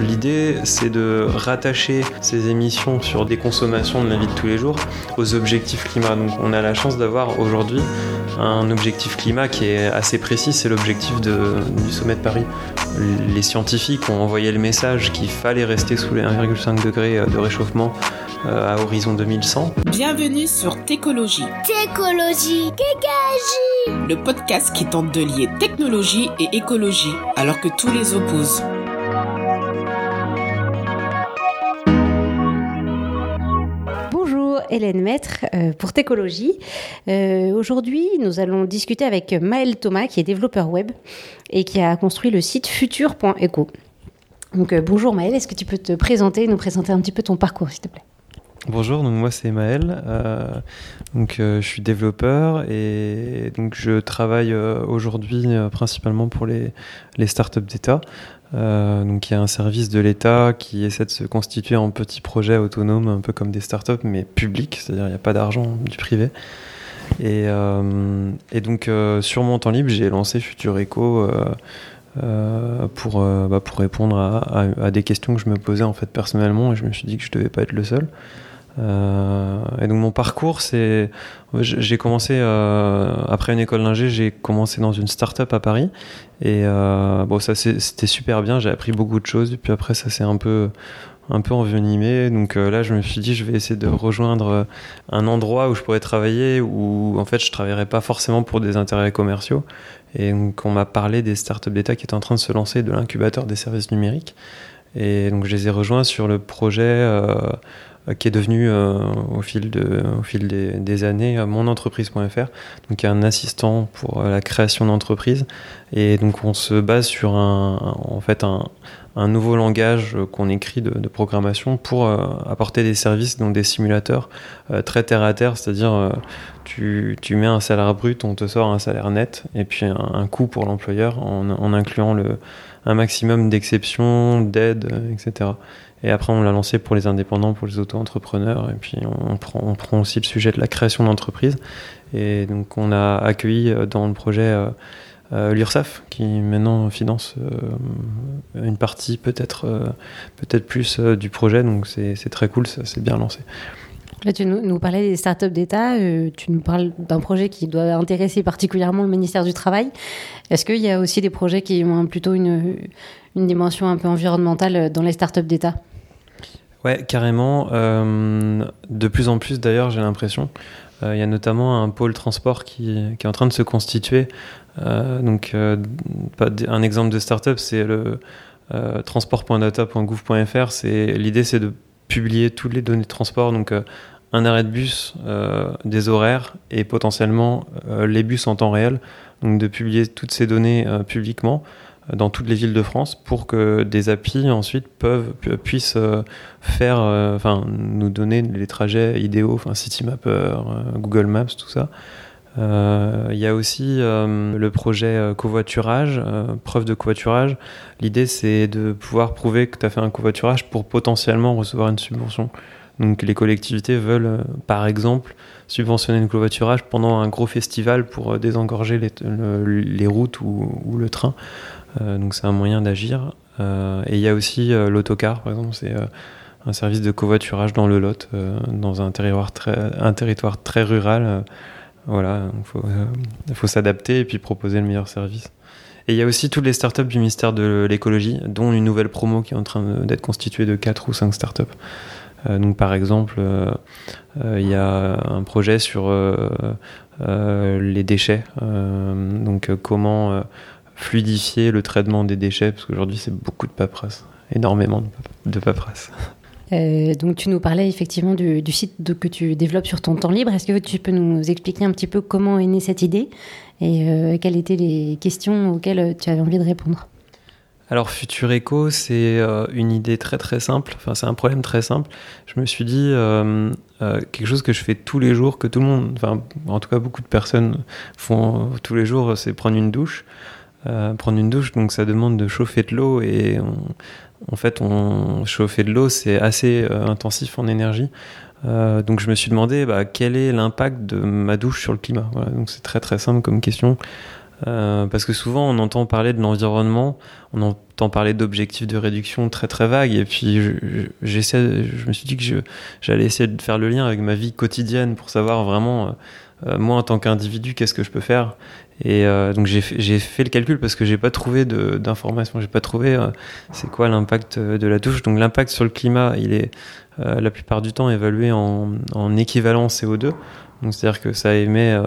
L'idée, c'est de rattacher ces émissions sur des consommations de la vie de tous les jours aux objectifs climat. Donc on a la chance d'avoir aujourd'hui un objectif climat qui est assez précis, c'est l'objectif du sommet de Paris. Les scientifiques ont envoyé le message qu'il fallait rester sous les 1,5 degrés de réchauffement euh, à horizon 2100. Bienvenue sur Técologie. Técologie, Técologie. Le podcast qui tente de lier technologie et écologie alors que tous les opposent. Hélène Maître euh, pour Técologie. Euh, aujourd'hui, nous allons discuter avec Maël Thomas, qui est développeur web et qui a construit le site futur.eco. Donc euh, bonjour Maël, est-ce que tu peux te présenter, nous présenter un petit peu ton parcours, s'il te plaît? Bonjour, donc moi c'est Maël, donc je suis développeur et donc je travaille aujourd'hui principalement pour les, les startups d'État. Euh, donc il y a un service de l'État qui essaie de se constituer en petits projets autonomes, un peu comme des startups, mais publics, c'est-à-dire il n'y a pas d'argent du privé. Et, euh, donc euh, sur mon temps libre, j'ai lancé Futur Eco pour, bah, pour répondre à, des questions que je me posais en fait personnellement, et je me suis dit que je devais pas être le seul. Euh, et donc mon parcours, c'est, j'ai commencé euh, après une école d'ingé, j'ai commencé dans une start-up à Paris. Et euh, bon, ça c'était super bien. J'ai appris beaucoup de choses. Et puis après, ça s'est un peu un peu envenimé. Donc là, je me suis dit, je vais essayer de rejoindre un endroit où je pourrais travailler, où en fait, je travaillerais pas forcément pour des intérêts commerciaux. Et donc, on m'a parlé des startups d'État qui étaient en train de se lancer de l'incubateur des services numériques. Et donc, je les ai rejoints sur le projet qui est devenu euh, au fil, de, au fil des, années euh, monentreprise.fr, donc un assistant pour la création d'entreprise. Et donc on se base sur un, en fait un, un nouveau langage qu'on écrit de, programmation pour apporter des services, donc des simulateurs très terre à terre, c'est-à-dire tu, tu, mets un salaire brut, on te sort un salaire net, et puis un, coût pour l'employeur en, incluant le, un maximum d'exceptions, d'aides, etc. Et après, on l'a lancé pour les indépendants, pour les auto-entrepreneurs. Et puis, on prend, on prend aussi le sujet de la création d'entreprise. Et donc, on a accueilli euh, dans le projet euh, euh, l'URSSAF, qui maintenant finance une partie, peut-être peut-être plus du projet. Donc, c'est très cool, ça s'est bien lancé. Là, tu nous, parlais des startups d'État. tu nous parles d'un projet qui doit intéresser particulièrement le ministère du Travail. Est-ce qu'il y a aussi des projets qui ont plutôt une, une dimension un peu environnementale dans les startups d'État? Ouais, carrément. Euh, de plus en plus, d'ailleurs, j'ai l'impression. Euh, il y a notamment un pôle transport qui, qui, est en train de se constituer. Euh, donc, un exemple de startup, c'est le transport.data.gouv.fr. C'est l'idée, c'est de publier toutes les données de transport. Donc, un arrêt de bus, des horaires et potentiellement les bus en temps réel. Donc, de publier toutes ces données publiquement dans toutes les villes de France pour que des applis ensuite puissent euh, faire euh, nous donner les trajets idéaux enfin Citymapper, euh, Google Maps tout ça il y a aussi le projet covoiturage, preuve de covoiturage. L'idée, c'est de pouvoir prouver que tu as fait un covoiturage pour potentiellement recevoir une subvention. Donc les collectivités veulent, par exemple, subventionner le covoiturage pendant un gros festival pour désengorger les, routes ou, le train. Euh, donc c'est un moyen d'agir. Euh, et il y a aussi euh, l'autocar, par exemple, c'est un service de covoiturage dans le Lot, dans un territoire très rural. Voilà, il faut, s'adapter et puis proposer le meilleur service. Et il y a aussi toutes les startups du ministère de l'écologie, dont une nouvelle promo qui est en train d'être constituée de 4 ou 5 startups. donc par exemple, il y a un projet sur les déchets, donc comment fluidifier le traitement des déchets, parce qu'aujourd'hui c'est beaucoup de paperasse, énormément de paperasse. Euh, donc tu nous parlais effectivement du, site que tu développes sur ton temps libre. Est-ce que tu peux nous expliquer un petit peu comment est née cette idée et euh, quelles étaient les questions auxquelles tu avais envie de répondre? Alors Futur Eco, c'est euh, une idée très très simple, enfin c'est un problème très simple. Je me suis dit quelque chose que je fais tous les jours, que tout le monde, enfin en tout cas beaucoup de personnes font tous les jours, c'est prendre une douche. Euh, prendre une douche, donc ça demande de chauffer de l'eau et en fait, on, chauffer de l'eau, c'est assez euh, intensif en énergie. Euh, donc je me suis demandé bah, quel est l'impact de ma douche sur le climat? Donc c'est très très simple comme question. Parce que souvent, on entend parler de l'environnement, on entend parler d'objectifs de réduction très très vagues, et puis j'essaie, je, me suis dit que j'allais essayer de faire le lien avec ma vie quotidienne pour savoir vraiment, moi en tant qu'individu, qu'est-ce que je peux faire? Et euh, donc j'ai fait le calcul parce que j'ai pas trouvé d'informations, j'ai pas trouvé c'est quoi l'impact de la douche. Donc l'impact sur le climat, il est la plupart du temps évalué en, en équivalent CO2. Donc c'est-à-dire que ça émet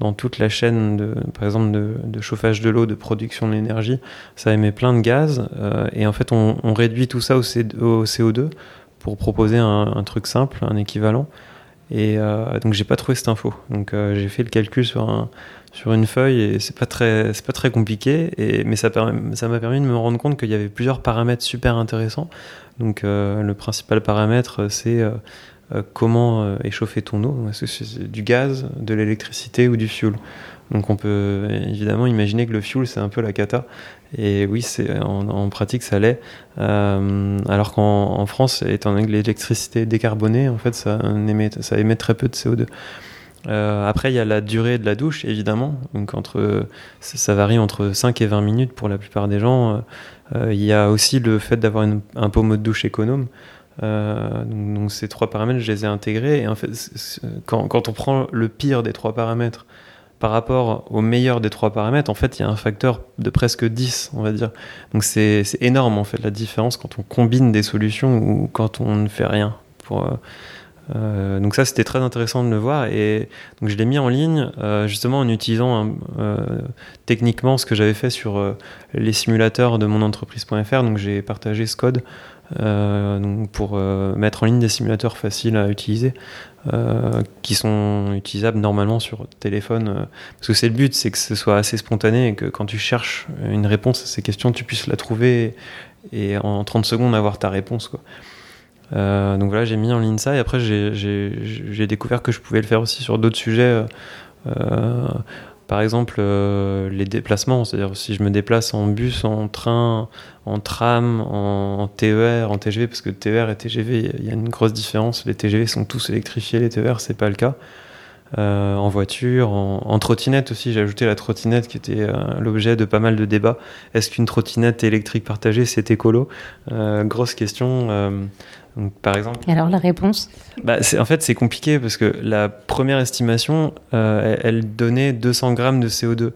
dans toute la chaîne, de, par exemple, de, chauffage de l'eau, de production d'énergie, ça émet plein de gaz. Euh, et en fait, on, réduit tout ça au, CO2 pour proposer un, truc simple, un équivalent. Et euh, donc, j'ai pas trouvé cette info. Donc, euh, j'ai fait le calcul sur, sur une feuille et c'est pas très, c'est pas très compliqué. Mais ça, m'a permis de me rendre compte qu'il y avait plusieurs paramètres super intéressants. Donc, le principal paramètre, c'est euh, comment euh, échauffer ton eau. Est-ce que c'est du gaz, de l'électricité ou du fuel Donc on peut évidemment imaginer que le fuel c'est un peu la cata. Et oui, c'est en, pratique ça l'est. Euh, alors qu'en France, étant donné que l'électricité décarbonée, en fait ça émet, très peu de CO2. après, il y a la durée de la douche, évidemment. Donc, entre, ça, varie entre 5 et 20 minutes pour la plupart des gens. il y a aussi le fait d'avoir un pommeau de douche économe. Euh, donc, ces trois paramètres, je les ai intégrés. Et en fait, quand, on prend le pire des trois paramètres par rapport au meilleur des trois paramètres, en fait, il y a un facteur de presque 10, on va dire. Donc c'est énorme, en fait, la différence quand on combine des solutions ou quand on ne fait rien. Euh, euh, donc ça, c'était très intéressant de le voir. Et donc je l'ai mis en ligne, justement en utilisant techniquement ce que j'avais fait sur les simulateurs de mon entreprise.fr. Donc j'ai partagé ce code euh, pour euh, mettre en ligne des simulateurs faciles à utiliser, euh, qui sont utilisables normalement sur téléphone. parce que c'est le but, c'est que ce soit assez spontané et que quand tu cherches une réponse à ces questions, tu puisses la trouver et en 30 secondes avoir ta réponse. Quoi. donc voilà, j'ai mis en ligne ça et après j'ai découvert que je pouvais le faire aussi sur d'autres sujets. Par exemple, euh, les déplacements, c'est-à-dire si je me déplace en bus, en train, en tram, en, TER, en TGV, parce que TER et TGV, il y a une grosse différence. Les TGV sont tous électrifiés, les TER, c'est pas le cas. Euh, en voiture, en, trottinette aussi, j'ai ajouté la trottinette qui était euh, l'objet de pas mal de débats. Est-ce qu'une trottinette électrique partagée, c'est écolo? Grosse question par exemple. Et alors la réponse bah, En fait, c'est compliqué parce que la première estimation, euh, elle, donnait 200 grammes de CO2.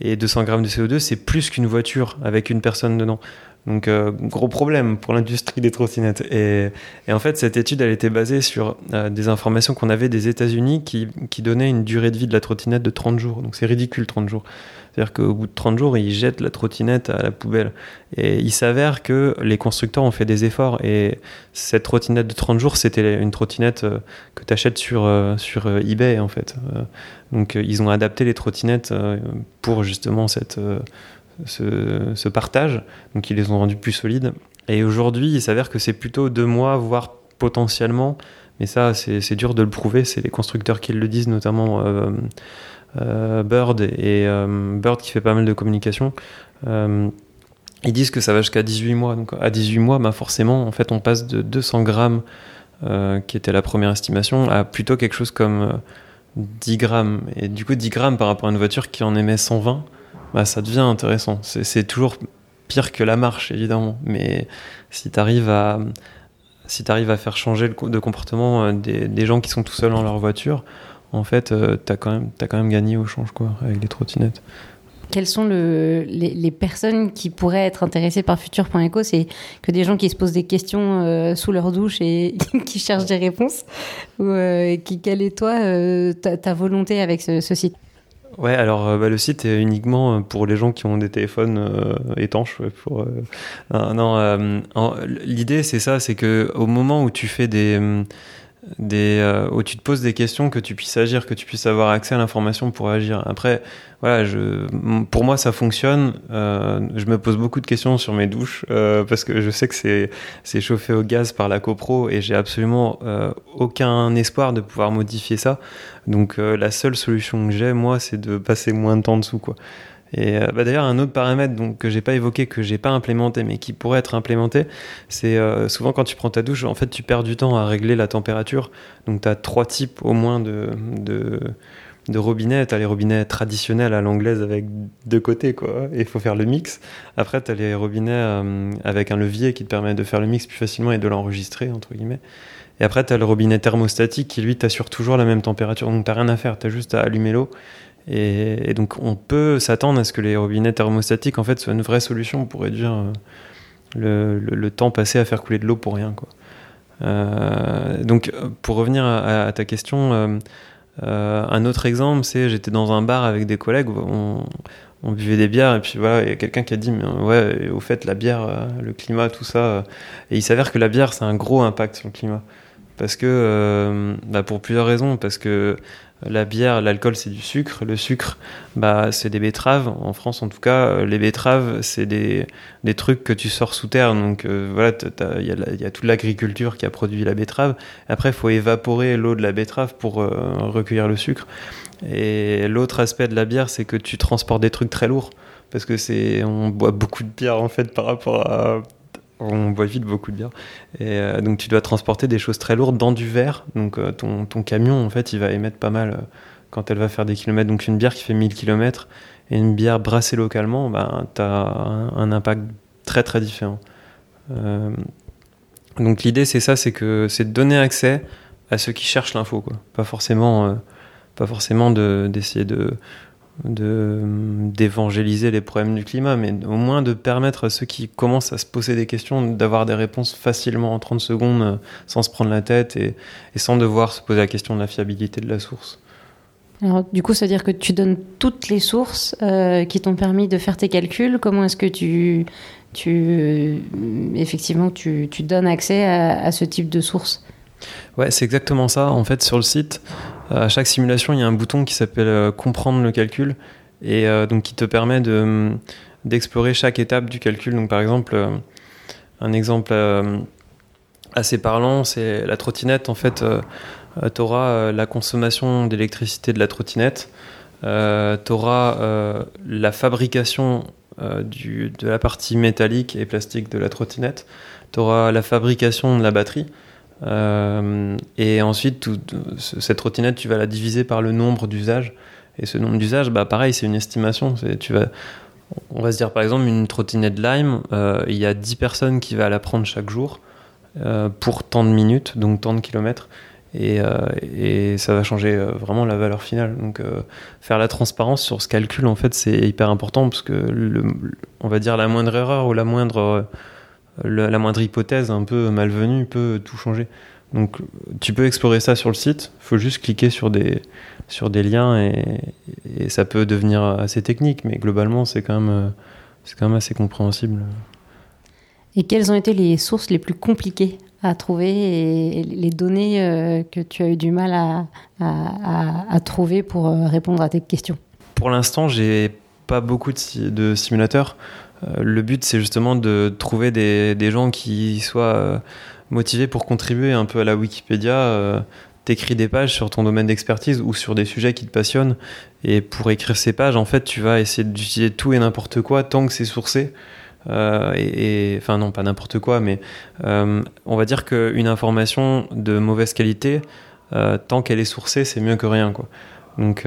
Et 200 grammes de CO2, c'est plus qu'une voiture avec une personne dedans. Donc, euh, gros problème pour l'industrie des trottinettes. Et, en fait, cette étude, elle était basée sur euh, des informations qu'on avait des États-Unis qui, qui donnaient une durée de vie de la trottinette de 30 jours. Donc, c'est ridicule, 30 jours. C'est-à-dire qu'au bout de 30 jours, ils jettent la trottinette à la poubelle. Et il s'avère que les constructeurs ont fait des efforts. Et cette trottinette de 30 jours, c'était une trottinette euh, que tu achètes sur, euh, sur euh, eBay, en fait. Donc ils ont adapté les trottinettes pour justement cette, ce, partage. Donc ils les ont rendues plus solides. Et aujourd'hui, il s'avère que c'est plutôt deux mois, voire potentiellement. Mais ça, c'est dur de le prouver. C'est les constructeurs qui le disent, notamment Bird et euh, Bird qui fait pas mal de communication euh, ils disent que ça va jusqu'à 18 mois. Donc à 18 mois, bah forcément, en fait, on passe de 200 grammes, qui était la première estimation, à plutôt quelque chose comme 10 grammes. Et du coup, 10 grammes par rapport à une voiture qui en émet 120, bah, ça devient intéressant. C'est toujours pire que la marche, évidemment. Mais si tu arrives à, si à faire changer le de comportement des, des, gens qui sont tout seuls dans leur voiture, en fait, euh, tu as, quand même, as quand même gagné au change quoi, avec les trottinettes. Quelles sont le, les, personnes qui pourraient être intéressées par Futur.eco C'est que des gens qui se posent des questions euh, sous leur douche et qui cherchent des réponses Ou euh, qui, quelle est toi ta, volonté avec ce, site? Ouais, alors bah, le site est uniquement pour les gens qui ont des téléphones étanches. Pour, non, l'idée c'est ça, c'est que au moment où tu fais des des, euh, où tu te poses des questions, que tu puisses agir, que tu puisses avoir accès à l'information pour agir. Après, voilà, je, pour moi, ça fonctionne. Euh, je me pose beaucoup de questions sur mes douches euh, parce que je sais que c'est, chauffé au gaz par la CoPro et j'ai absolument aucun espoir de pouvoir modifier ça. Donc, la seule solution que j'ai, moi, c'est de passer moins de temps dessous, quoi. Et euh, bah d'ailleurs, un autre paramètre donc, que j'ai pas évoqué, que j'ai pas implémenté, mais qui pourrait être implémenté, c'est euh, souvent quand tu prends ta douche, en fait, tu perds du temps à régler la température. Donc, tu as trois types au moins de, de, de robinets. Tu as les robinets traditionnels à l'anglaise avec deux côtés, quoi. Et il faut faire le mix. Après, tu as les robinets euh, avec un levier qui te permet de faire le mix plus facilement et de l'enregistrer, entre guillemets. Et après, tu as le robinet thermostatique qui, lui, t'assure toujours la même température. Donc, tu rien à faire. Tu as juste à allumer l'eau. Et, donc, on peut s'attendre à ce que les robinets thermostatiques, en fait, soient une vraie solution pour réduire euh, le, temps passé à faire couler de l'eau pour rien. Euh, donc, pour revenir à, ta question, euh, un autre exemple, c'est j'étais dans un bar avec des collègues, on, buvait des bières, et puis voilà, il y a quelqu'un qui a dit, mais ouais, au fait, la bière, le climat, tout ça. Et il s'avère que la bière, c'est un gros impact sur le climat. Parce que, bah, pour plusieurs raisons, parce que la bière, l'alcool, c'est du sucre. Le sucre, bah, c'est des betteraves. En France, en tout cas, euh, les betteraves, c'est des, des trucs que tu sors sous terre. Donc euh, voilà, il y, a toute l'agriculture qui a produit la betterave. Après, il faut évaporer l'eau de la betterave pour euh, recueillir le sucre. Et l'autre aspect de la bière, c'est que tu transportes des trucs très lourds. Parce que c'est, on boit beaucoup de bière en fait par rapport à on boit vite beaucoup de bière. Et euh, donc tu dois transporter des choses très lourdes dans du verre. Donc euh, ton, ton, camion, en fait, il va émettre pas mal euh, quand elle va faire des kilomètres. Donc une bière qui fait 1000 km et une bière brassée localement, bah, tu as un, impact très très différent. donc l'idée c'est ça, c'est que c'est de donner accès à ceux qui cherchent l'info. Pas forcément, pas forcément d'essayer de d'évangéliser les problèmes du climat, mais au moins de permettre à ceux qui commencent à se poser des questions d'avoir des réponses facilement en 30 secondes euh, sans se prendre la tête et, sans devoir se poser la question de la fiabilité de la source. Alors, du coup, ça veut dire que tu donnes toutes les sources euh, qui t'ont permis de faire tes calculs. Comment est-ce que tu, tu euh, effectivement, tu, tu, donnes accès à, à ce type de sources Ouais, c'est exactement ça. En fait, sur le site, à chaque simulation, il y a un bouton qui s'appelle euh, comprendre le calcul et euh, donc qui te permet de d'explorer chaque étape du calcul. Donc par exemple, euh, un exemple assez parlant, c'est la trottinette. En fait, tu auras la consommation d'électricité de la trottinette, tu auras la fabrication de la partie métallique et plastique de la trottinette, tu auras la fabrication de la batterie. Euh, et ensuite, cette trottinette, tu vas la diviser par le nombre d'usages. Et ce nombre d'usages, bah, pareil, c'est une estimation. Tu vas, on va se dire par exemple, une trottinette Lime, euh, il y a 10 personnes qui vont la prendre chaque jour euh, pour tant de minutes, donc tant de kilomètres. Et, ça va changer vraiment la valeur finale. Donc, faire la transparence sur ce calcul, en fait, c'est hyper important parce que, on va dire, la moindre erreur ou la moindre la moindre hypothèse un peu malvenue peut tout changer. Donc tu peux explorer ça sur le site, il faut juste cliquer sur des, sur des liens et, ça peut devenir assez technique, mais globalement c'est quand, même, quand même assez compréhensible. Et quelles ont été les sources les plus compliquées à trouver et les données euh, que tu as eu du mal à, à, trouver pour euh, répondre à tes questions? Pour l'instant, j'ai pas beaucoup de, de simulateurs. Euh, le but, c'est justement de trouver des, gens qui soient euh, motivés pour contribuer un peu à la Wikipédia. Euh, t'écris des pages sur ton domaine d'expertise ou sur des sujets qui te passionnent. Et pour écrire ces pages, en fait, tu vas essayer d'utiliser tout et n'importe quoi tant que c'est sourcé. et, enfin non, pas n'importe quoi, mais on va dire qu'une information de mauvaise qualité, tant qu'elle est sourcée, c'est mieux que rien, quoi. Donc,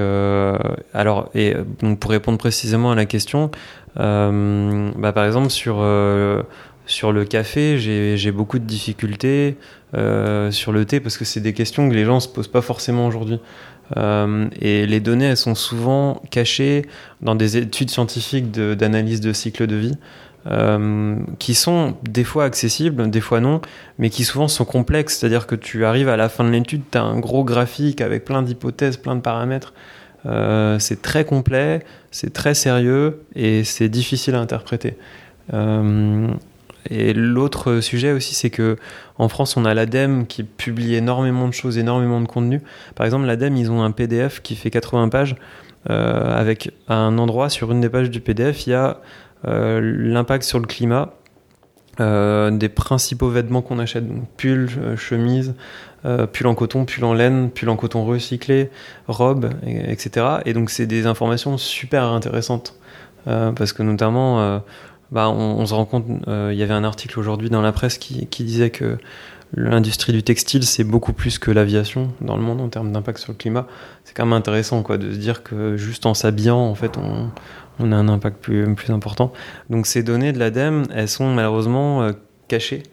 alors, et donc pour répondre précisément à la question, bah, par exemple, sur, euh, sur le café, j'ai beaucoup de difficultés. Euh, sur le thé, parce que c'est des questions que les gens ne se posent pas forcément aujourd'hui. et les données, elles sont souvent cachées dans des études scientifiques d'analyse de, cycle de vie. qui sont des fois accessibles, des fois non, mais qui souvent sont complexes. C'est-à-dire que tu arrives à la fin de l'étude, tu as un gros graphique avec plein d'hypothèses, plein de paramètres. Euh, c'est très complet, c'est très sérieux et c'est difficile à interpréter. Euh, et l'autre sujet aussi, c'est que en France, on a l'ADEME qui publie énormément de choses, énormément de contenu. Par exemple, l'ADEME, ils ont un PDF qui fait 80 pages. Euh, avec un endroit sur une des pages du PDF, il y a l'impact sur le climat, des principaux vêtements qu'on achète, donc pulls, chemises, euh, pull en coton, pull en laine, pull en coton recyclé, robe, etc. Et donc c'est des informations super intéressantes euh, parce que notamment euh, bah, on, se rend compte, il y avait un article aujourd'hui dans la presse qui, qui disait que l'industrie du textile, c'est beaucoup plus que l'aviation dans le monde en termes d'impact sur le climat. C'est quand même intéressant quoi, de se dire que juste en s'habillant, en fait, on, on, a un impact plus, important. Donc ces données de l'ADEME, elles sont malheureusement euh, cachées.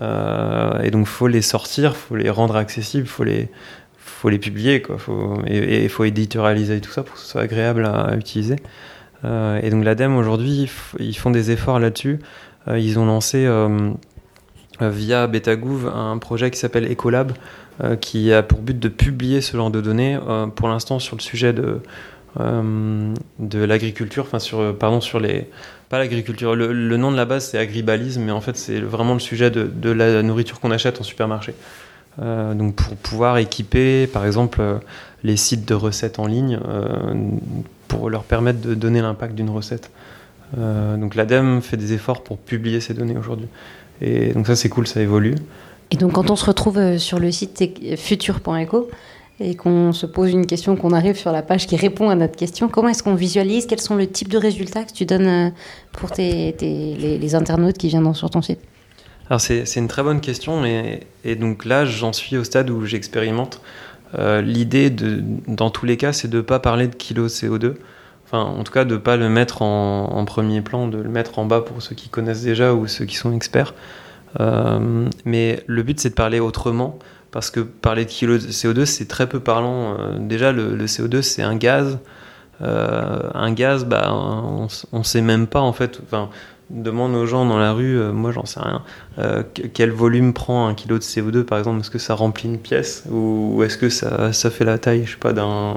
Euh, et donc faut les sortir, faut les rendre accessibles, faut les, faut les publier, quoi. Et il faut éditorialiser tout ça pour que ce soit agréable à, utiliser. Euh, et donc l'ADEME aujourd'hui, ils font des efforts là-dessus. ils ont lancé via Betagouv un projet qui s'appelle Ecolab, qui a pour but de publier ce genre de données, pour l'instant sur le sujet de, de l'agriculture, enfin sur, pardon, sur les, pas l'agriculture, le, nom de la base c'est agribalisme, mais en fait c'est vraiment le sujet de, la nourriture qu'on achète en supermarché. donc pour pouvoir équiper par exemple les sites de recettes en ligne pour leur permettre de donner l'impact d'une recette. donc l'ADEME fait des efforts pour publier ces données aujourd'hui. Et donc ça c'est cool, ça évolue. Et donc quand on se retrouve euh, sur le site futur.eco et qu'on se pose une question, qu'on arrive sur la page qui répond à notre question, comment est-ce qu'on visualise? Quels sont le type de résultats que tu donnes euh, pour les, internautes qui viennent sur ton site? Alors c'est une très bonne question et, et donc là j'en suis au stade où j'expérimente. Euh, L'idée dans tous les cas c'est de ne pas parler de kilo CO2 Enfin, en tout cas, de ne pas le mettre en, premier plan, de le mettre en bas pour ceux qui connaissent déjà ou ceux qui sont experts. Euh, mais le but, c'est de parler autrement, parce que parler de kilo de CO2, c'est très peu parlant. Euh, déjà, le, CO2, c'est un gaz. Euh, un gaz, bah, on ne sait même pas, en fait. Enfin, demande aux gens dans la rue, moi j'en sais rien, quel volume prend un kilo de CO2 par exemple, est-ce que ça remplit une pièce ou, est-ce que ça, fait la taille, je sais pas, d'un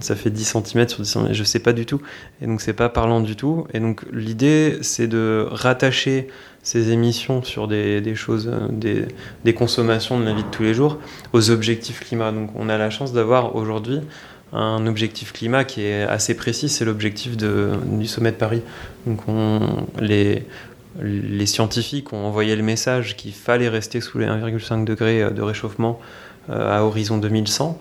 ça fait 10 cm sur 10 cm, je sais pas du tout. Et donc c'est pas parlant du tout. Et donc l'idée c'est de rattacher ces émissions sur des, choses, euh, des, consommations de la vie de tous les jours aux objectifs climat. Donc on a la chance d'avoir aujourd'hui un objectif climat qui est assez précis, c'est l'objectif du sommet de Paris. Donc on, les, les scientifiques ont envoyé le message qu'il fallait rester sous les 1,5 degrés de réchauffement euh, à horizon 2100.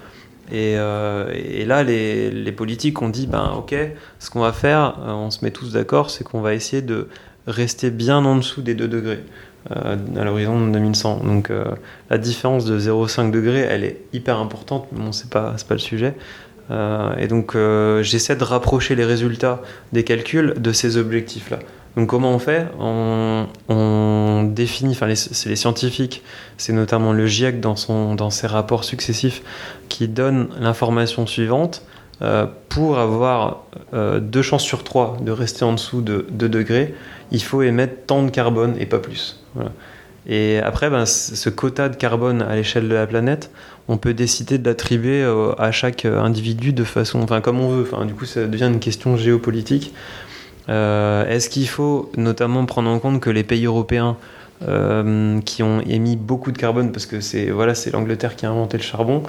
Euh, et, là, les, les, politiques ont dit, ben ok, ce qu'on va faire, euh, on se met tous d'accord, c'est qu'on va essayer de rester bien en dessous des 2 degrés euh, à l'horizon 2100. Donc la différence de 0,5 degrés, elle est hyper importante, mais bon, c'est pas, pas le sujet. et donc j'essaie de rapprocher les résultats des calculs de ces objectifs-là. Donc comment on fait? On, définit, enfin c'est les scientifiques, c'est notamment le GIEC dans, son, dans ses rapports successifs qui donne l'information suivante. Euh, pour avoir euh, deux chances sur trois de rester en dessous de 2 degrés, il faut émettre tant de carbone et pas plus. Et après, ben, ce quota de carbone à l'échelle de la planète, on peut décider de l'attribuer à chaque individu de façon, enfin comme on veut. Du coup, ça devient une question géopolitique. Euh, est-ce qu'il faut notamment prendre en compte que les pays européens qui ont émis beaucoup de carbone, parce que c'est voilà, l'Angleterre qui a inventé le charbon,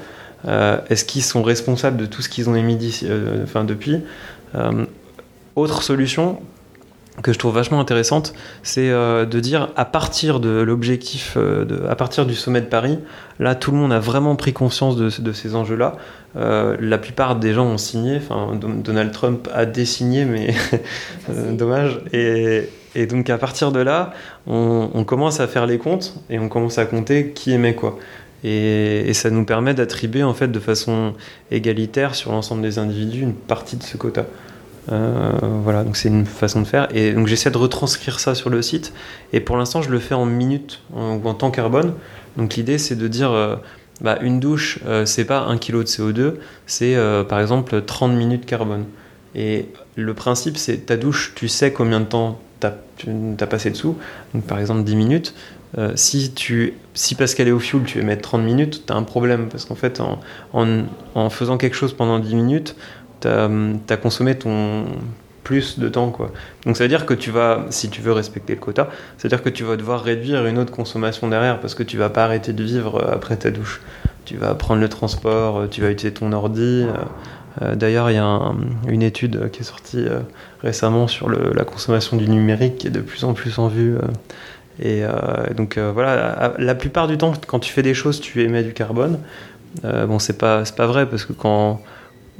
est-ce qu'ils sont responsables de tout ce qu'ils ont émis enfin, depuis Autre solution, que je trouve vachement intéressante, c'est euh, de dire à partir de l'objectif, euh, à partir du sommet de Paris, là tout le monde a vraiment pris conscience de, ces enjeux-là. Euh, la plupart des gens ont signé, enfin Donald Trump a désigné, mais dommage. Et, donc à partir de là, on, commence à faire les comptes et on commence à compter qui émet quoi. Et, ça nous permet d'attribuer en fait de façon égalitaire sur l'ensemble des individus une partie de ce quota. Euh, voilà, donc c'est une façon de faire. Et donc j'essaie de retranscrire ça sur le site. Et pour l'instant, je le fais en minutes ou en temps carbone. Donc l'idée, c'est de dire, euh, bah, une douche, euh, c'est pas un kilo de CO2, c'est par exemple 30 minutes carbone. Et le principe, c'est ta douche, tu sais combien de temps tu as passé dessous. Donc par exemple 10 minutes. Si, tu, si qu'elle est au fuel, tu émets 30 minutes, tu as un problème. Parce qu'en fait, en, faisant quelque chose pendant 10 minutes, tu as, consommé ton plus de temps quoi. Donc ça veut dire que tu vas, si tu veux respecter le quota, ça veut dire que tu vas devoir réduire une autre consommation derrière parce que tu vas pas arrêter de vivre euh, après ta douche. Tu vas prendre le transport, euh, tu vas utiliser ton ordi. Euh, d'ailleurs, il y a une étude qui est sortie récemment sur la consommation du numérique qui est de plus en plus en vue. Et donc voilà, la plupart du temps, quand tu fais des choses, tu émets du carbone. bon, c'est pas, pas vrai parce que quand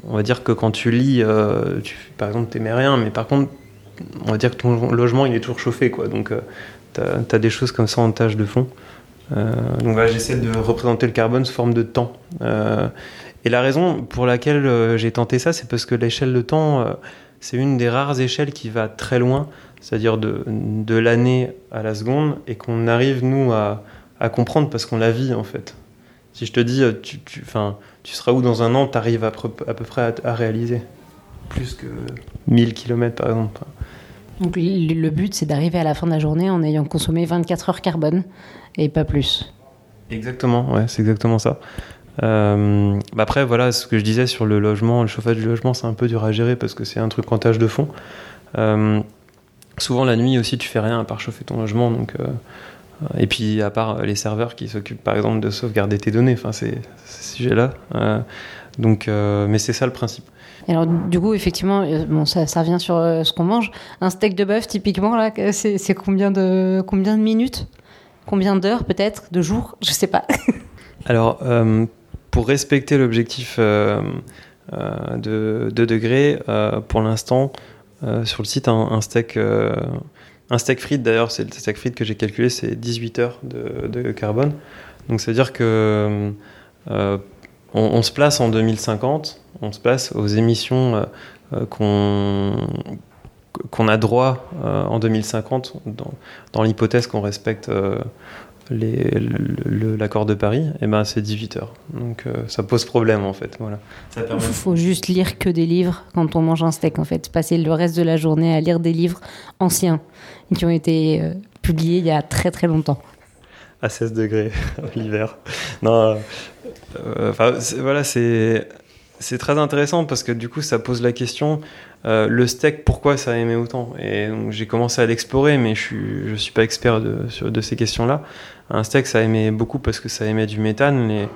on va dire que quand tu lis, euh, par exemple, t'aimais rien, mais par contre, on va dire que ton logement il est toujours chauffé quoi. Donc tu as, des choses comme ça en tâche de fond. donc voilà, j'essaie de représenter le carbone sous forme de temps. et la raison pour laquelle j'ai tenté ça, c'est parce que l'échelle de temps, c'est une des rares échelles qui va très loin, c'est-à-dire de, de l'année à la seconde, et qu'on arrive nous à, à comprendre parce qu'on la vit en fait. Si je te dis, tu, tu, tu seras où dans un an, tu arrives à, peu, à peu près à, à réaliser plus que 1000 km par exemple. Donc le but, c'est d'arriver à la fin de la journée en ayant consommé 24 heures carbone et pas plus. Exactement, ouais, c'est exactement ça. Euh, bah après, voilà, ce que je disais sur le logement, le chauffage du logement, c'est un peu dur à gérer parce que c'est un truc en tâche de fond. Euh, souvent la nuit aussi, tu fais rien à part chauffer ton logement, donc. Euh, et puis à part les serveurs qui s'occupent par exemple de sauvegarder tes données, enfin c'est ces sujets-là. donc, mais c'est ça le principe alors, du coup, effectivement, euh, bon, ça, ça revient sur euh, ce qu'on mange. Un steak de bœuf, typiquement, là, c'est combien de, combien de minutes? Combien d'heures, peut-être De jours Je sais pas. Alors, euh, pour respecter l'objectif de 2 degrés, pour l'instant, sur le site, un, steak. un steak d'ailleurs, c'est le steak frites que j'ai calculé, c'est 18 heures de, carbone. Donc, ça veut dire que on, se place en 2050, on se place aux émissions euh, euh, qu'on a droit euh, en 2050 dans, l'hypothèse qu'on respecte l'accord de Paris, et eh ben c'est 18 heures. Donc ça pose problème en fait. Voilà. Il faut juste lire que des livres quand on mange un steak en fait. Passer le reste de la journée à lire des livres anciens qui ont été publiés il y a très très longtemps. À 16 degrés l'hiver. Non, euh, enfin, voilà, c'est c'est très intéressant parce que du coup, ça pose la question euh, le steak, pourquoi ça aimait autant? Et donc, j'ai commencé à l'explorer, mais je suis, je suis pas expert de, sur, de ces questions-là. Un steak, ça aimait beaucoup parce que ça émet du méthane.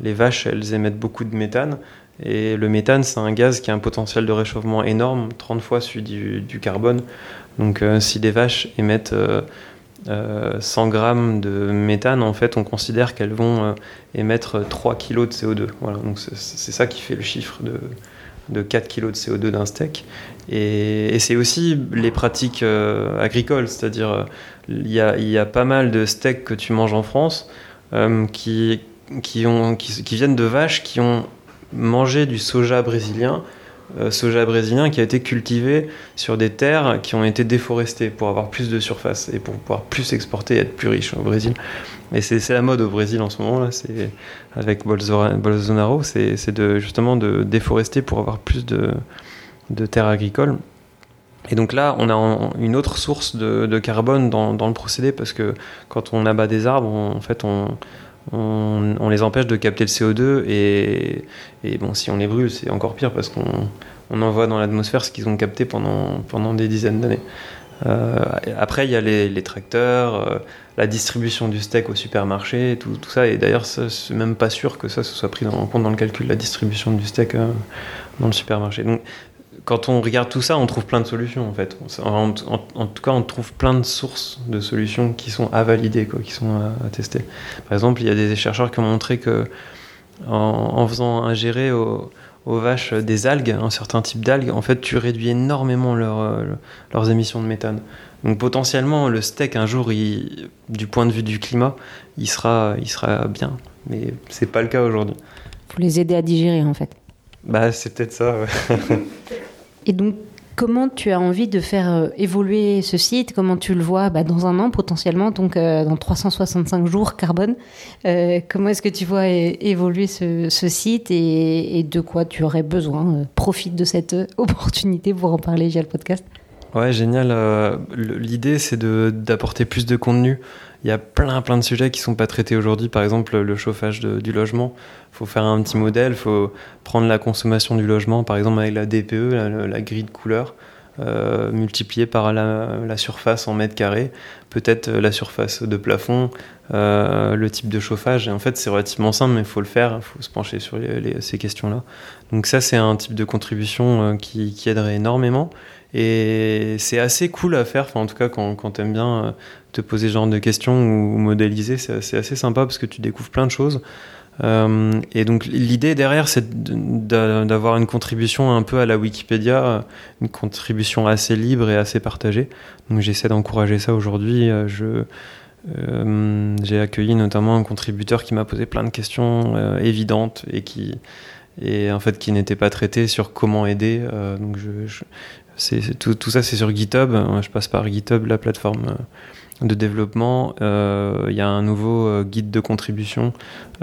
Les, vaches, elles émettent beaucoup de méthane. Et le méthane, c'est un gaz qui a un potentiel de réchauffement énorme, 30 fois celui du, carbone. Donc, euh, si les vaches émettent 100 euh, grammes de méthane, en fait, on considère qu'elles vont euh, émettre 3 kg de CO2. Voilà, donc c'est ça qui fait le chiffre de, de 4 kg de CO2 d'un steak. Et, c'est aussi les pratiques euh, agricoles, c'est-à-dire il y a, pas mal de steaks que tu manges en France qui, qui, ont, qui, viennent de vaches qui ont mangé du soja brésilien euh, soja brésilien qui a été cultivé sur des terres qui ont été déforestées pour avoir plus de surface et pour pouvoir plus exporter et être plus riche au Brésil. Et c'est la mode au Brésil en ce moment là, c'est avec Bolsonaro, c'est de justement de déforester pour avoir plus de, de terres agricoles. Et donc là, on a une autre source de, carbone dans, dans, le procédé parce que quand on abat des arbres, en fait, on, on, les empêche de capter le CO2 et, bon, si on les brûle, c'est encore pire parce qu'on envoie dans l'atmosphère ce qu'ils ont capté pendant, pendant des dizaines d'années. Euh, après, il y a les, tracteurs, euh, la distribution du steak au supermarché, tout, ça. Et d'ailleurs, c'est même pas sûr que ça se soit pris en compte dans le calcul, la distribution du steak euh, dans le supermarché. Quand on regarde tout ça, on trouve plein de solutions en fait. En, tout cas, on trouve plein de sources de solutions qui sont à valider, quoi, qui sont à, tester. Par exemple, il y a des chercheurs qui ont montré que en, faisant ingérer aux, vaches des algues, un certain type d'algues, en fait, tu réduis énormément leur, leurs émissions de méthane. Donc potentiellement, le steak un jour, du point de vue du climat, il sera, il sera bien. Mais c'est pas le cas aujourd'hui. Faut les aider à digérer en fait. Bah, c'est peut-être ça. Ouais. Et donc, comment tu as envie de faire euh, évoluer ce site? Comment tu le vois bah, dans un an potentiellement, donc euh, dans 365 jours carbone? Euh, Comment est-ce que tu vois évoluer ce, site et, de quoi tu aurais besoin Profite de cette opportunité pour en parler via le podcast? Ouais, génial. L'idée, c'est d'apporter plus de contenu il y a plein plein de sujets qui sont pas traités aujourd'hui. Par exemple, le chauffage du logement. Faut faire un petit modèle. Faut prendre la consommation du logement, par exemple avec la DPE, la, grille de couleur, euh, multipliée par la, surface en mètres carrés, peut-être euh, la surface de plafond, euh, le type de chauffage. En fait, c'est relativement simple, mais il faut le faire. Il faut se pencher sur ces questions-là. Donc ça, c'est un type de contribution qui, qui aiderait énormément. Et c'est assez cool à faire, en tout cas quand, quand tu aimes bien te poser ce genre de questions ou, modéliser, c'est assez sympa parce que tu découvres plein de choses. et donc l'idée derrière, c'est d'avoir une contribution un peu à la Wikipédia, une contribution assez libre et assez partagée. Donc j'essaie d'encourager ça aujourd'hui. Je j'ai accueilli notamment un contributeur qui m'a posé plein de questions évidentes et qui et en fait qui n'étaient pas traitées sur comment aider. donc c'est, tout, ça c'est sur GitHub. Je passe par GitHub, la plateforme de développement, euh, il y a un nouveau euh, guide de contribution,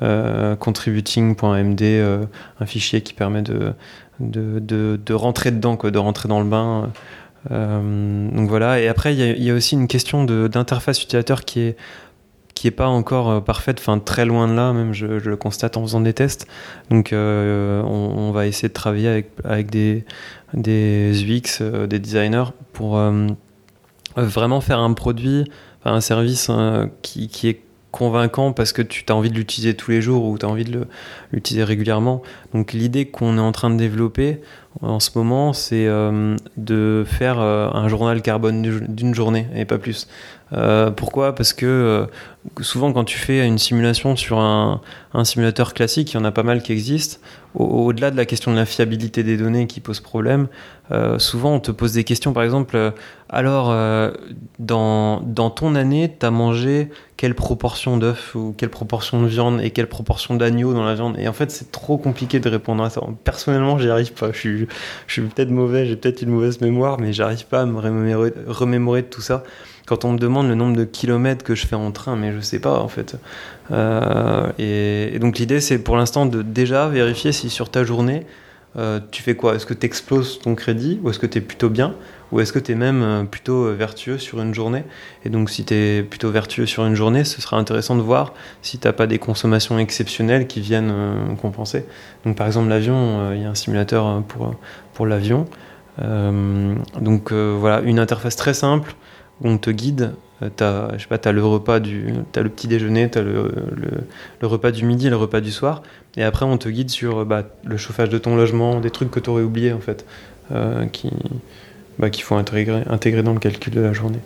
euh, contributing.md, un fichier qui permet de, de, rentrer dedans, de rentrer dans le bain. donc voilà, et après il y, a aussi une question d'interface utilisateur qui est qui est pas encore parfaite, enfin très loin de là, même je, le constate en faisant des tests. Donc on, va essayer de travailler avec, avec des, des UX, des designers pour euh, vraiment faire un produit, un service qui, qui, est convaincant parce que tu as envie de l'utiliser tous les jours ou tu as envie de l'utiliser régulièrement. Donc l'idée qu'on est en train de développer en ce moment, c'est euh, de faire euh, un journal carbone d'une journée et pas plus. Euh, pourquoi? Parce que souvent quand tu fais une simulation sur un, un, simulateur classique, il y en a pas mal qui existent, au-delà de la question de la fiabilité des données qui pose problème, souvent on te pose des questions, par exemple, alors dans, dans ton année, tu as mangé quelle proportion d'œufs ou quelle proportion de viande et quelle proportion d'agneau dans la viande? Et en fait, c'est trop compliqué de répondre à ça. Personnellement, j'y arrive pas. Je suis je, suis peut-être mauvais, j'ai peut-être une mauvaise mémoire, mais j'arrive pas à me remémorer, de tout ça. Quand on me demande le nombre de kilomètres que je fais en train, mais je sais pas en fait. Euh, et, donc l'idée, c'est pour l'instant de déjà vérifier si sur ta journée, euh, tu fais quoi? Est-ce que tu exploses ton crédit ou est-ce que tu es plutôt bien? Ou est-ce que tu es même euh, plutôt euh, vertueux sur une journée? Et donc si tu es plutôt vertueux sur une journée, ce sera intéressant de voir si tu n'as pas des consommations exceptionnelles qui viennent compenser. Donc par exemple l'avion, il y a un simulateur pour, pour l'avion. donc voilà, une interface très simple où on te guide. Tu as, le repas le petit déjeuner, tu as le, le, repas du midi, le repas du soir, et après on te guide sur bah, le chauffage de ton logement, des trucs que tu aurais oubliés en fait, qui, bah, qu'il faut intégrer, intégrer dans le calcul de la journée.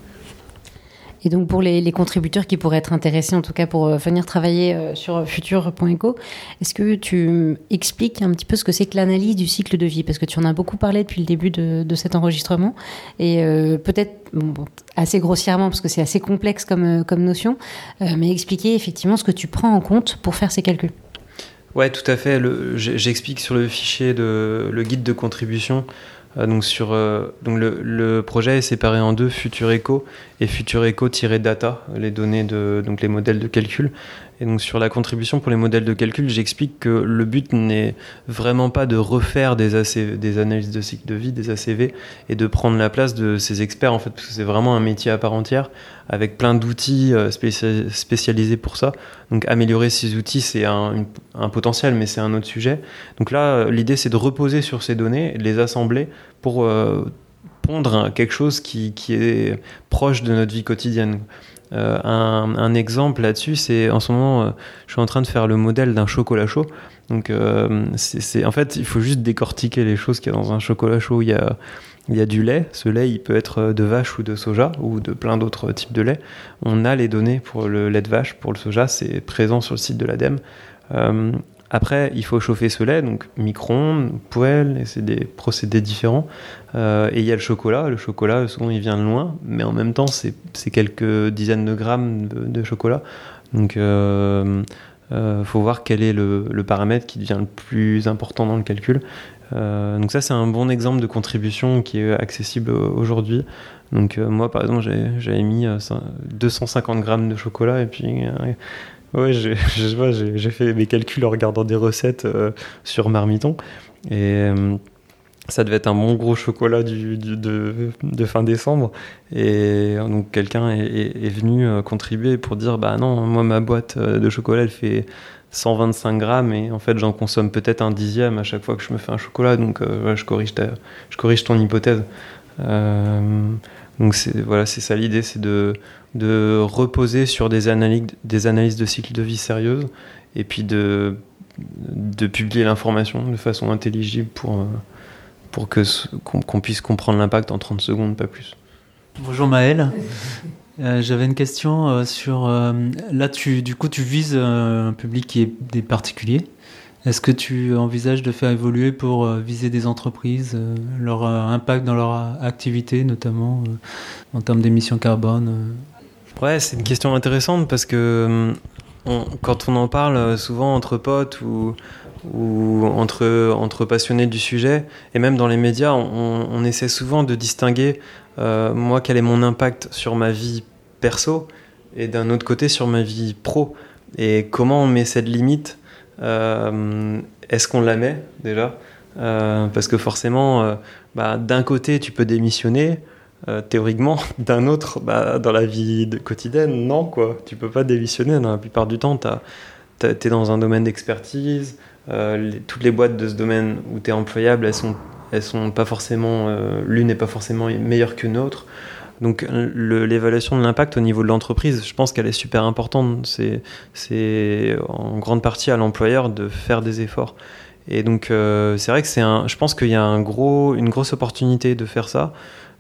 Et donc pour les, contributeurs qui pourraient être intéressés, en tout cas pour euh, venir travailler euh, sur futur.eco, est-ce que tu expliques un petit peu ce que c'est que l'analyse du cycle de vie? Parce que tu en as beaucoup parlé depuis le début de, cet enregistrement, et euh, peut-être assez grossièrement, parce que c'est assez complexe comme, comme notion, mais expliquer effectivement ce que tu prends en compte pour faire ces calculs. Ouais, tout à fait. J'explique sur le fichier de le guide de contribution euh, donc sur, euh, le, projet est séparé en deux, Future Eco et Future Eco-data, les données de donc les modèles de calcul. Et donc sur la contribution pour les modèles de calcul, j'explique que le but n'est vraiment pas de refaire des, analyses de cycle de vie, des ACV, et de prendre la place de ces experts en fait, parce que c'est vraiment un métier à part entière, avec plein d'outils euh, spécialisés pour ça. Donc améliorer ces outils, c'est un, potentiel, mais c'est un autre sujet. Donc là, l'idée c'est de reposer sur ces données, de les assembler pour euh, pondre quelque chose qui est proche de notre vie quotidienne. Euh, un, exemple là-dessus, c'est en ce moment, euh, je suis en train de faire le modèle d'un chocolat chaud. Donc, euh, en fait, il faut juste décortiquer les choses qu'il y a dans un chocolat chaud. Il y a, il y a du lait. Ce lait, il peut être de vache ou de soja ou de plein d'autres types de lait. On a les données pour le lait de vache, pour le soja, c'est présent sur le site de l'ADEME. Après, il faut chauffer ce lait, donc micro-ondes, poêle, et c'est des procédés différents. Euh, et il y a le chocolat. Le chocolat, souvent, il vient de loin, mais en même temps, c'est quelques dizaines de grammes de, chocolat. Donc, il euh, euh, faut voir quel est le, paramètre qui devient le plus important dans le calcul. donc ça, c'est un bon exemple de contribution qui est accessible aujourd'hui. Donc moi, par exemple, j'avais mis 250 grammes de chocolat et puis Ouais, j'ai fait mes calculs en regardant des recettes euh, sur Marmiton. Et euh, ça devait être un bon gros chocolat de, fin décembre. Et donc quelqu'un est, venu euh, contribuer pour dire Bah non, moi ma boîte de chocolat elle fait 125 grammes et en fait j'en consomme peut-être un dixième à chaque fois que je me fais un chocolat. Donc je, corrige je corrige ton hypothèse. donc voilà, c'est ça l'idée, c'est de de reposer sur des analyses, des analyses de cycle de vie sérieuses et puis de, de publier l'information de façon intelligible pour, euh, pour que, qu'on, puisse comprendre l'impact en 30 secondes, pas plus. Bonjour Maël. Euh, J'avais une question euh, sur. euh, là, tu, du coup, tu vises euh, un public qui est des particuliers. Est-ce que tu envisages de faire évoluer pour euh, viser des entreprises, euh, leur euh, impact dans leur activité, notamment euh, en termes d'émissions carbone euh Ouais, c'est une question intéressante parce que hum, quand on en parle euh, souvent entre potes ou, entre, passionnés du sujet, et même dans les médias, on, essaie souvent de distinguer, euh, moi, quel est mon impact sur ma vie perso, et d'un autre côté sur ma vie pro. Et comment on met cette limite euh, Est-ce qu'on la met déjà? Parce que forcément, bah, d'un côté, tu peux démissionner, euh, théoriquement, d'un autre, bah, dans la vie quotidienne, non, quoi. Tu peux pas démissionner. Dans la plupart du temps, tu es dans un domaine d'expertise. euh, toutes les boîtes de ce domaine où tu es employable, elles sont, elles sont pas forcément. euh, L'une n'est pas forcément meilleure qu'une autre. Donc, l'évaluation de l'impact au niveau de l'entreprise, je pense qu'elle est super importante. C'est en grande partie à l'employeur de faire des efforts. Et donc, c'est vrai que un. Je pense qu'il y a un gros, une grosse opportunité de faire ça.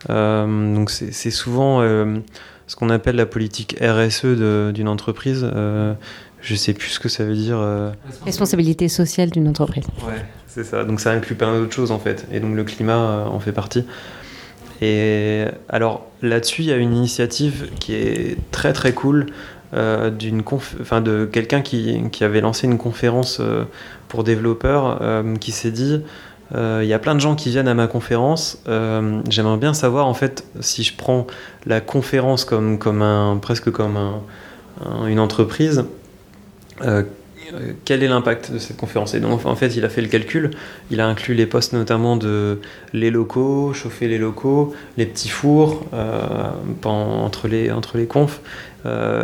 Euh, donc, c'est souvent euh, ce qu'on appelle la politique RSE d'une entreprise. Euh, je sais plus ce que ça veut dire. Responsabilité sociale d'une entreprise. Ouais, c'est ça. Donc, ça inclut plein d'autres choses en fait. Et donc, le climat en fait partie. Et alors là-dessus, il y a une initiative qui est très très cool euh, d'une enfin de quelqu'un qui, qui avait lancé une conférence euh, pour développeurs euh, qui s'est dit euh, il y a plein de gens qui viennent à ma conférence. euh, J'aimerais bien savoir en fait si je prends la conférence comme, comme un presque comme un- un- une entreprise. euh, quel est l'impact de cette conférence? Et donc en fait, il a fait le calcul. Il a inclus les postes notamment de les locaux, chauffer les locaux, les petits fours entre les entre les confs,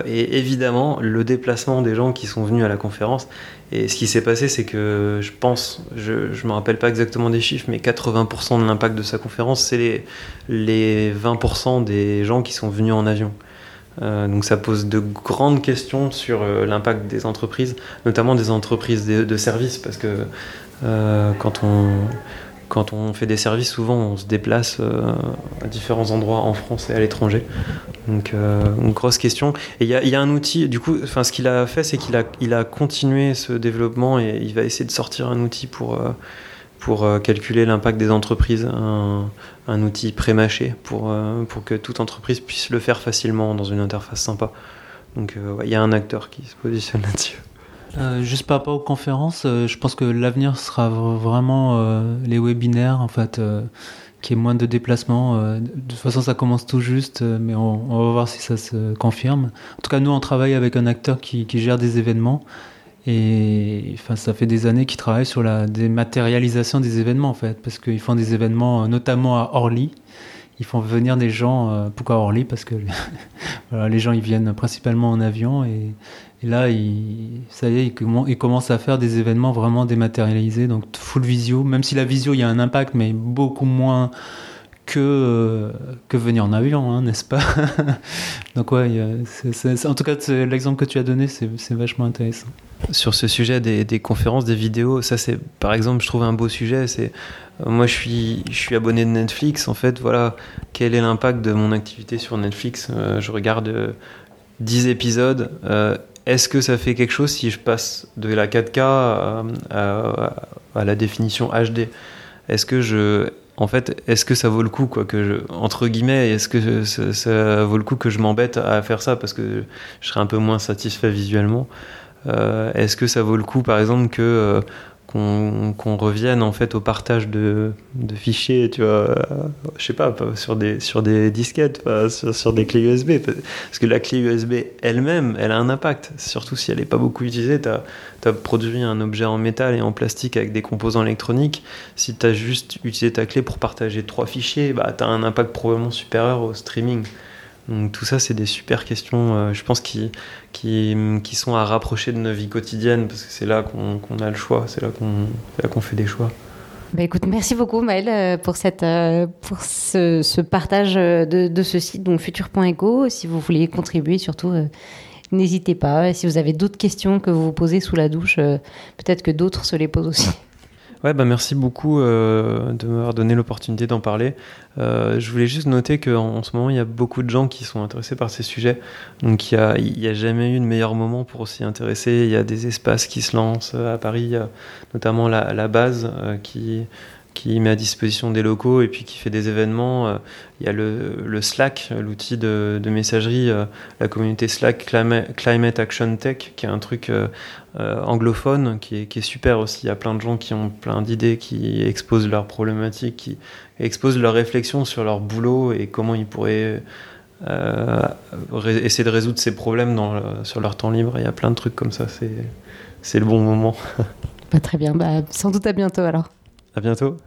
et évidemment le déplacement des gens qui sont venus à la conférence. Et ce qui s'est passé, c'est que je pense, je ne me rappelle pas exactement des chiffres, mais 80% de l'impact de sa conférence, c'est les, les 20% des gens qui sont venus en avion. Euh, donc ça pose de grandes questions sur euh, l'impact des entreprises, notamment des entreprises de, de services, parce que euh, quand, on, quand on fait des services, souvent on se déplace euh, à différents endroits en France et à l'étranger. Donc euh, une grosse question. Et il y a, un outil, du coup, ce qu'il a fait, c'est qu'il a, continué ce développement et il va essayer de sortir un outil pour, euh, pour calculer l'impact des entreprises, un, outil pré-mâché pour, pour que toute entreprise puisse le faire facilement dans une interface sympa. Donc il y a un acteur qui se positionne là-dessus. Juste par rapport aux conférences, euh, je pense que l'avenir sera vraiment euh, les webinaires, en fait, euh, qui est moins de déplacements. de toute façon, ça commence tout juste, mais on, va voir si ça se confirme. En tout cas, nous, on travaille avec un acteur qui, gère des événements. Et enfin, ça fait des années qu'ils travaillent sur la dématérialisation des événements, en fait, parce qu'ils font des événements, notamment à Orly. Ils font venir des gens. pourquoi Orly? Parce que les gens, ils viennent principalement en avion et, et là, ça y est, il, commen- il commence à faire des événements vraiment dématérialisés, donc full visio. Même si la visio, il y a un impact, mais beaucoup moins que, euh, que venir en avion, hein, n'est-ce pas? Donc ouais, en tout cas, l'exemple que tu as donné, c'est vachement intéressant. Sur ce sujet des, conférences, des vidéos, ça c'est par exemple, je trouve un beau sujet. C'est euh, moi, je suis, abonné de Netflix. En fait, voilà, quel est l'impact de mon activité sur Netflix? Euh, Je regarde euh, 10 épisodes. Est-ce que ça fait quelque chose si je passe de la 4K à, la définition HD Est-ce que je en fait, est-ce que ça vaut le coup, quoi, que je, entre guillemets, est-ce que ça, ça vaut le coup que je m'embête à faire ça parce que je serais un peu moins satisfait visuellement? Euh, Est-ce que ça vaut le coup, par exemple, que euh, qu'on revienne en fait au partage de, fichiers, tu vois, euh, je sais pas, sur des sur des disquettes, sur des clés USB, parce que la clé USB elle-même, elle a un impact, surtout si elle n'est pas beaucoup utilisée. Tu as, produit un objet en métal et en plastique avec des composants électroniques. Si tu as juste utilisé ta clé pour partager trois fichiers, bah, tu as un impact probablement supérieur au streaming. Donc tout ça, c'est des super questions, euh, je pense, qui, qui, sont à rapprocher de nos vies quotidiennes, parce que c'est là qu'on a le choix, c'est là qu'on fait des choix. Bah écoute, merci beaucoup Maëlle euh, pour, cette, euh, pour ce, partage euh, de, de ce site, donc futur.eco. Si vous voulez contribuer, surtout, n'hésitez pas. Si vous avez d'autres questions que vous vous posez sous la douche, peut-être que d'autres se les posent aussi. Ouais, bah merci beaucoup euh, de m'avoir donné l'opportunité d'en parler. Euh, je voulais juste noter qu'en en ce moment, il y a beaucoup de gens qui sont intéressés par ces sujets. Donc, il n'y a, jamais eu de meilleur moment pour s'y intéresser. Il y a des espaces qui se lancent à Paris, notamment la, la base euh, qui, qui met à disposition des locaux et puis qui fait des événements. Euh, Il y a le, le Slack, l'outil de, de messagerie, euh, la communauté Slack Climate, Action Tech, qui est un truc euh, euh, euh, anglophone qui est, super aussi. Il y a plein de gens qui ont plein d'idées, qui exposent leurs problématiques, qui exposent leurs réflexions sur leur boulot et comment ils pourraient euh, essayer de résoudre ces problèmes sur leur temps libre. Il y a plein de trucs comme ça. C'est le bon moment. Très bien. Bah, sans doute à bientôt alors. À bientôt.